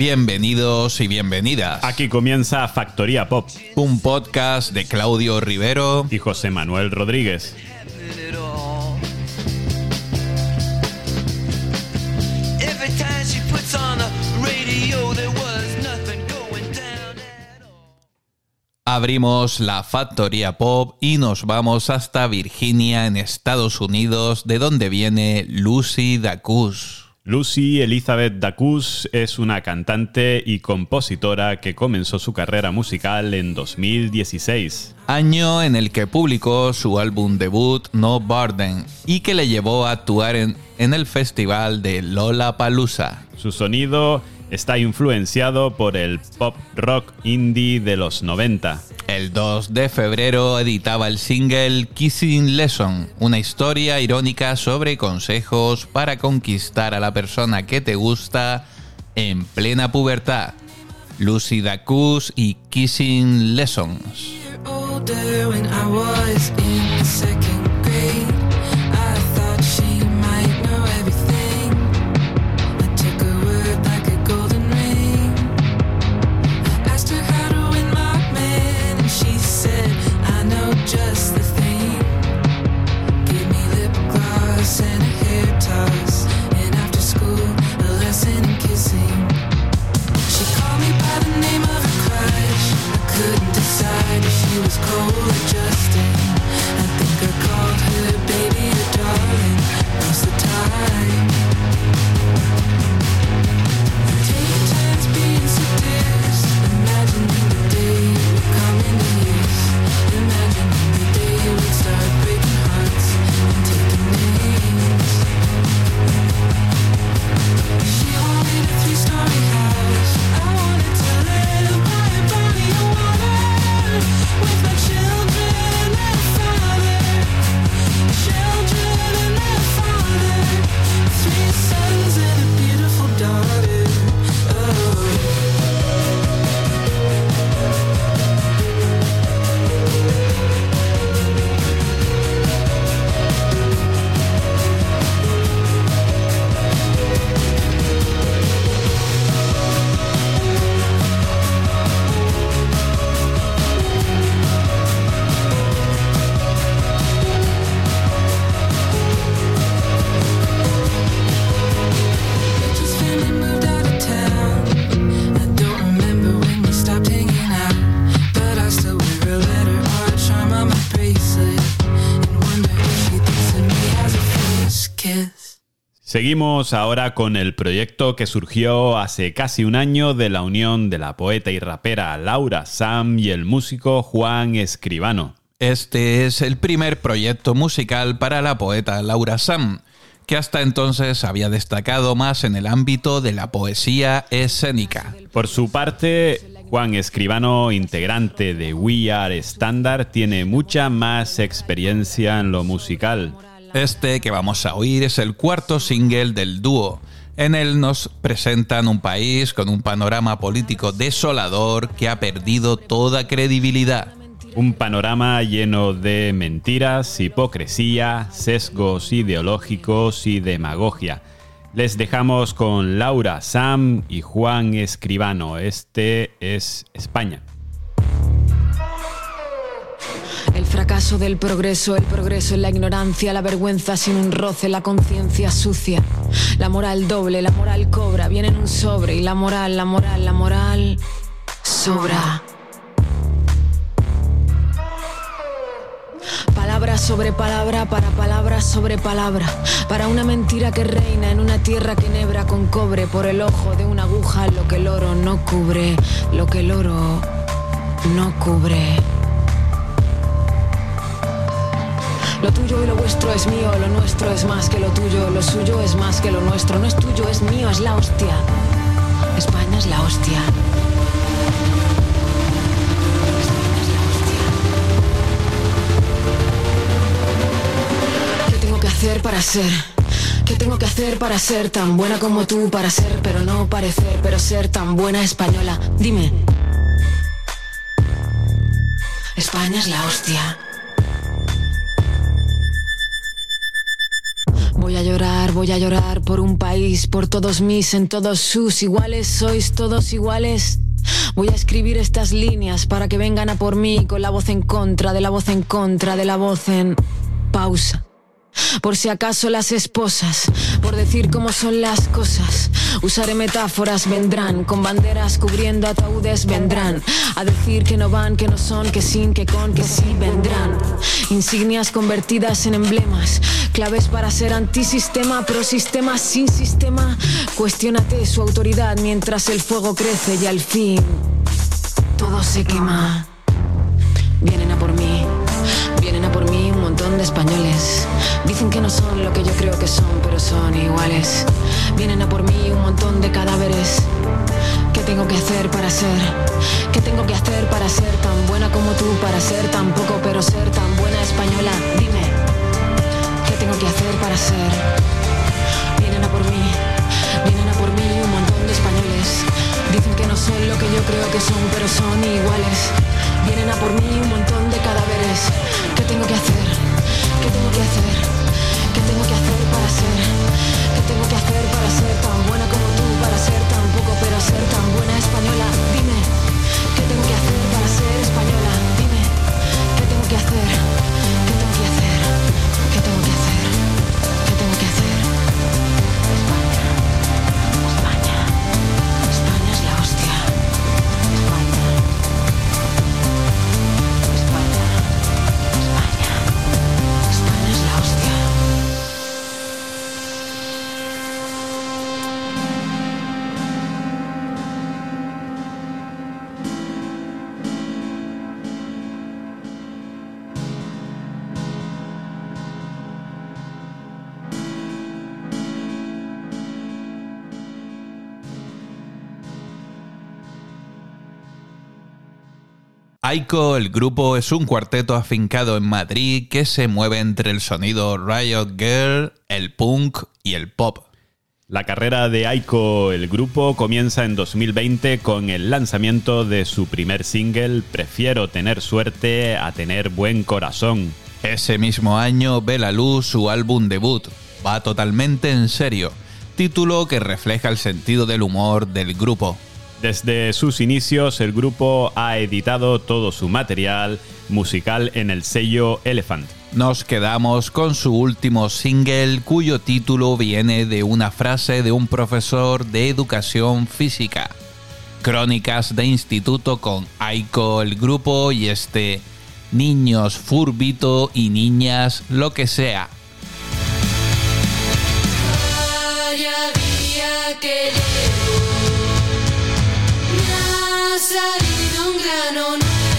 Bienvenidos y bienvenidas. Aquí comienza Factoría Pop. Un podcast de Claudio Rivero y José Manuel Rodríguez. Abrimos la Factoría Pop y nos vamos hasta Virginia, en Estados Unidos, de donde viene Lucy Dacus. Lucy Elizabeth Dacus es una cantante y compositora que comenzó su carrera musical en 2016. Año en el que publicó su álbum debut No Burden y que le llevó a actuar en, en el festival de Lollapalooza. Su sonido está influenciado por el pop rock indie de los 90. El 2 de febrero editaba el single Kissing Lesson, una historia irónica sobre consejos para conquistar a la persona que te gusta en plena pubertad. Lucy Dacus y Kissing Lessons. Seguimos ahora con el proyecto que surgió hace casi un año de la unión de la poeta y rapera Laura Sam y el músico Juan Escribano. Este es el primer proyecto musical para la poeta Laura Sam, que hasta entonces había destacado más en el ámbito de la poesía escénica. Por su parte, Juan Escribano, integrante de We Are Standard, tiene mucha más experiencia en lo musical. Este que vamos a oír es el cuarto single del dúo. En él nos presentan un país con un panorama político desolador que ha perdido toda credibilidad. Un panorama lleno de mentiras, hipocresía, sesgos ideológicos y demagogia. Les dejamos con Laura Sam y Juan Escribano. Este es España. Fracaso del progreso, el progreso en la ignorancia, la vergüenza sin un roce, la conciencia sucia. La moral doble, la moral cobra, viene en un sobre y la moral, la moral, la moral sobra. Palabra sobre palabra, para palabra sobre palabra, para una mentira que reina en una tierra que nebra con cobre por el ojo de una aguja, lo que el oro no cubre, lo que el oro no cubre. Lo tuyo y lo vuestro es mío, lo nuestro es más que lo tuyo, lo suyo es más que lo nuestro, no es tuyo, es mío, es la hostia. España es la hostia. ¿Qué tengo que hacer para ser? ¿Qué tengo que hacer para ser tan buena como tú? Para ser, pero no parecer, pero ser tan buena española. Dime. España es la hostia. A llorar, voy a llorar por un país, por todos mis, en todos sus iguales, sois todos iguales. Voy a escribir estas líneas para que vengan a por mí con la voz en contra, de la voz en contra, de la voz en pausa. Por si acaso las esposas, por decir cómo son las cosas. Usaré metáforas, vendrán, con banderas cubriendo ataúdes, vendrán. A decir que no van, que no son, que sin, que con, que sí, vendrán. Insignias convertidas en emblemas, claves para ser antisistema, pro sistema, sin sistema. Cuestiónate su autoridad mientras el fuego crece y al fin todo se quema. Vienen a por mí, vienen a por mí un montón de españoles. Dicen que no son lo que yo creo que son, pero son iguales. Vienen a por mí un montón de cadáveres. ¿Qué tengo que hacer para ser? ¿Qué tengo que hacer para ser tan buena como tú? Para ser tan poco, pero ser tan buena española. Dime, ¿qué tengo que hacer para ser? Vienen a por mí, vienen a por mí un montón de españoles. Dicen que no son lo que yo creo que son, pero son iguales. Vienen a por mí un montón de cadáveres. ¿Qué tengo que hacer? ¿Qué tengo que hacer? ¿Qué tengo que hacer para ser? ¿Qué tengo que hacer para ser tan buena como tú? Para ser tan poco, pero ser tan buena española. Dime, ¿qué tengo que hacer para ser española? Dime, ¿qué tengo que hacer? ¿Qué tengo que hacer? ¿Qué tengo que hacer? Aiko, el grupo, es un cuarteto afincado en Madrid que se mueve entre el sonido Riot Girl, el punk y el pop. La carrera de Aiko, el grupo, comienza en 2020 con el lanzamiento de su primer single, Prefiero tener suerte a tener buen corazón. Ese mismo año ve la luz su álbum debut, Va totalmente en serio, título que refleja el sentido del humor del grupo. Desde sus inicios, el grupo ha editado todo su material musical en el sello Elephant. Nos quedamos con su último single cuyo título viene de una frase de un profesor de educación física. Crónicas de instituto con Aiko el grupo y este Niños Furbito y Niñas lo que sea. Cada día que llevo ha salido un grano nuevo,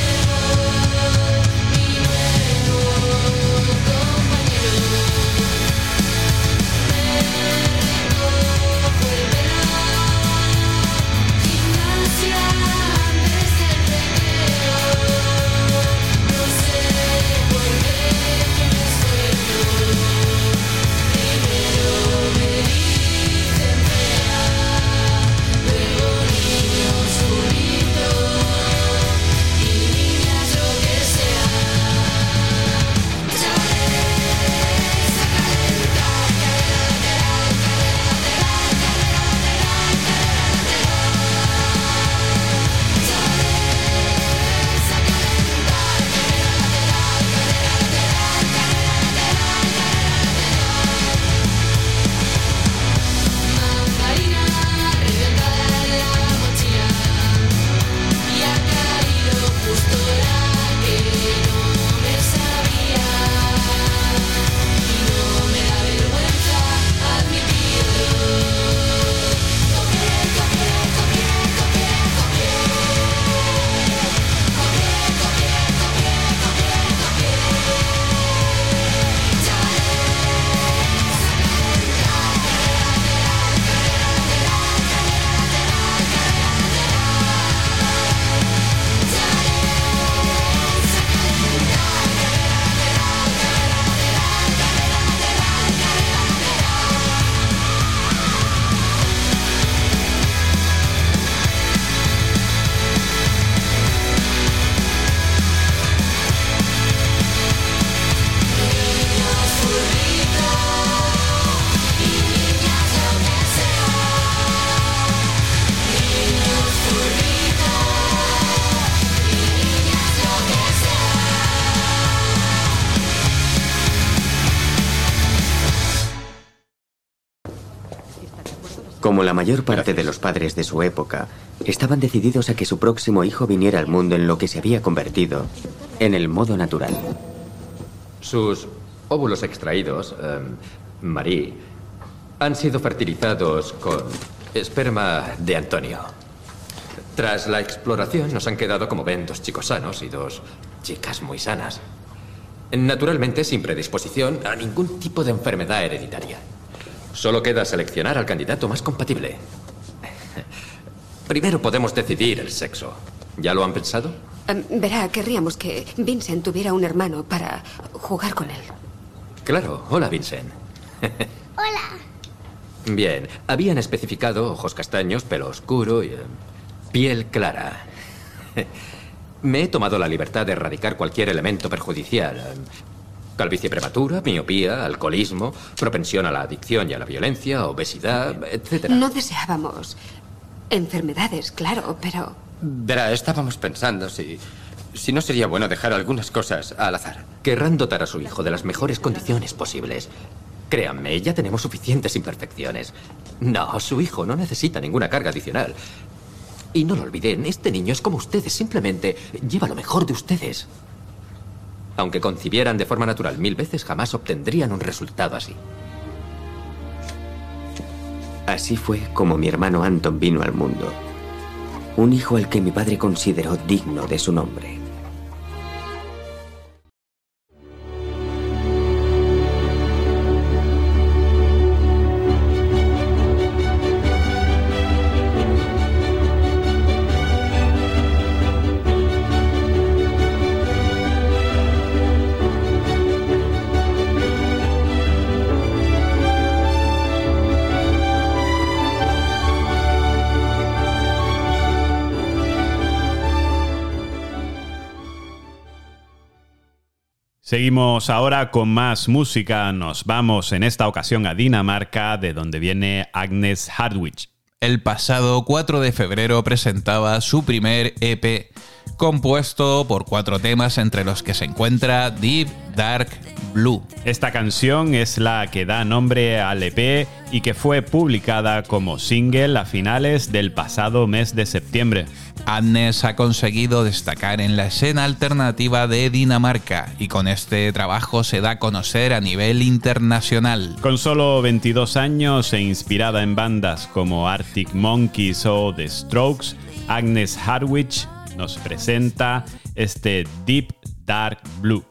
Como la mayor parte de los padres de su época, estaban decididos a que su próximo hijo viniera al mundo en lo que se había convertido en el modo natural. Sus óvulos extraídos, em, Marie, han sido fertilizados con esperma de Antonio. Tras la exploración nos han quedado, como ven, dos chicos sanos y dos chicas muy sanas. Naturalmente sin predisposición a ningún tipo de enfermedad hereditaria. Solo queda seleccionar al candidato más compatible. Primero podemos decidir el sexo. ¿Ya lo han pensado? Em, verá, querríamos que Vincent tuviera un hermano para jugar con él. Claro. Hola, Vincent. Hola. Bien, habían especificado ojos castaños, pelo oscuro y eh, piel clara. Me he tomado la libertad de erradicar cualquier elemento perjudicial. Calvicie prematura, miopía, alcoholismo, propensión a la adicción y a la violencia, obesidad, etc. No deseábamos enfermedades, claro, pero Verá, estábamos pensando si. si no sería bueno dejar algunas cosas al azar. Querrán dotar a su hijo de las mejores condiciones posibles. Créanme, ya tenemos suficientes imperfecciones. No, su hijo no necesita ninguna carga adicional. Y no lo olviden, este niño es como ustedes, simplemente lleva lo mejor de ustedes. Aunque concibieran de forma natural mil veces, jamás obtendrían un resultado así. Así fue como mi hermano Anton vino al mundo. Un hijo al que mi padre consideró digno de su nombre. Seguimos ahora con más música. Nos vamos en esta ocasión a Dinamarca, de donde viene Agnes Hardwich. El pasado 4 de febrero presentaba su primer EP, compuesto por cuatro temas entre los que se encuentra Deep Dark Blue. Esta canción es la que da nombre al EP y que fue publicada como single a finales del pasado mes de septiembre. Agnes ha conseguido destacar en la escena alternativa de Dinamarca y con este trabajo se da a conocer a nivel internacional. Con solo 22 años e inspirada en bandas como Arctic Monkeys o The Strokes, Agnes Hardwich nos presenta este Deep Dark Blue.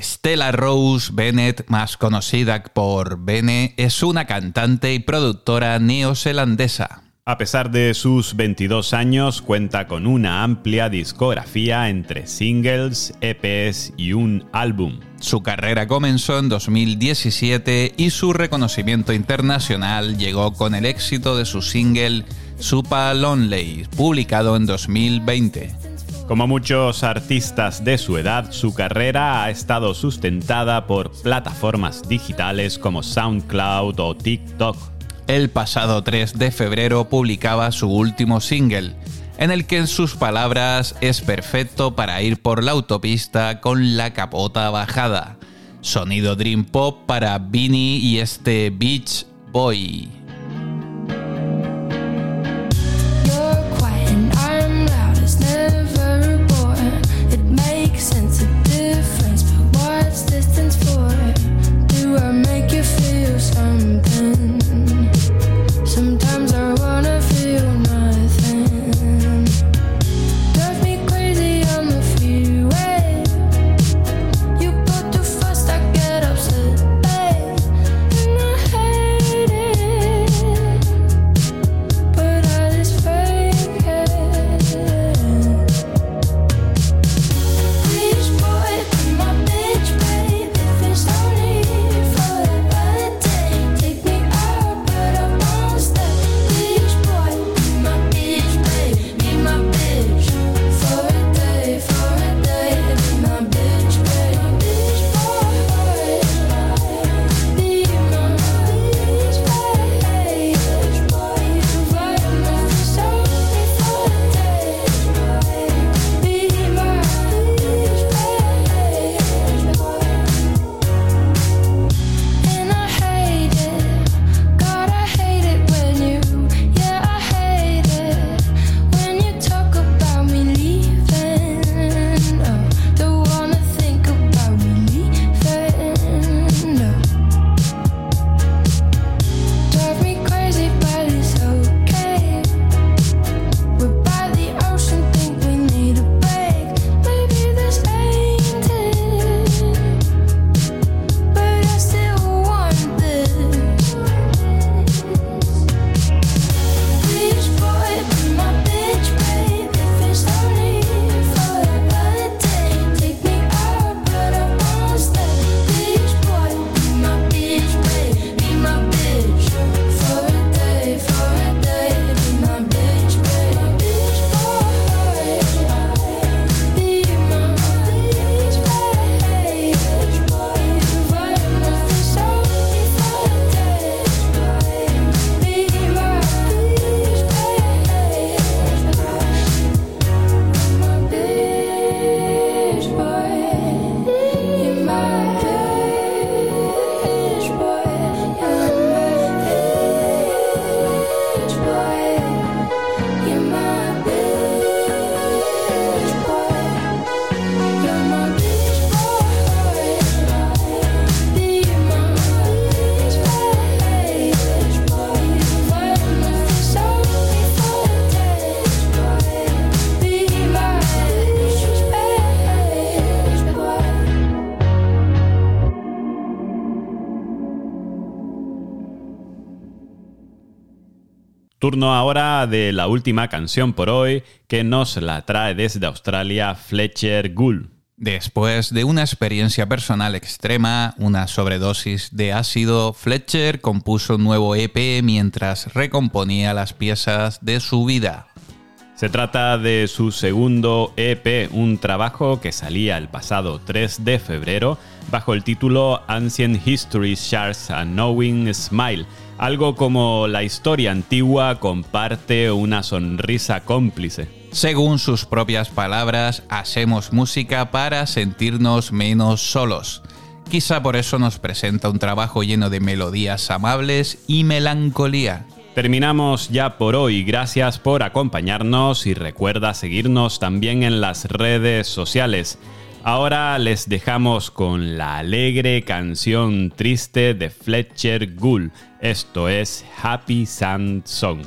Stella Rose Bennett, más conocida por Bene, es una cantante y productora neozelandesa. A pesar de sus 22 años, cuenta con una amplia discografía entre singles, EPs y un álbum. Su carrera comenzó en 2017 y su reconocimiento internacional llegó con el éxito de su single Super Lonely, publicado en 2020. Como muchos artistas de su edad, su carrera ha estado sustentada por plataformas digitales como SoundCloud o TikTok. El pasado 3 de febrero publicaba su último single, en el que en sus palabras es perfecto para ir por la autopista con la capota bajada. Sonido Dream Pop para Vinny y este Beach Boy. Turno ahora de la última canción por hoy que nos la trae desde Australia Fletcher Gould. Después de una experiencia personal extrema, una sobredosis de ácido, Fletcher compuso un nuevo EP mientras recomponía las piezas de su vida. Se trata de su segundo EP, un trabajo que salía el pasado 3 de febrero bajo el título Ancient History Shares a Knowing Smile, algo como la historia antigua comparte una sonrisa cómplice. Según sus propias palabras, hacemos música para sentirnos menos solos. Quizá por eso nos presenta un trabajo lleno de melodías amables y melancolía. Terminamos ya por hoy, gracias por acompañarnos y recuerda seguirnos también en las redes sociales. Ahora les dejamos con la alegre canción triste de Fletcher Gould. Esto es Happy Sand Song.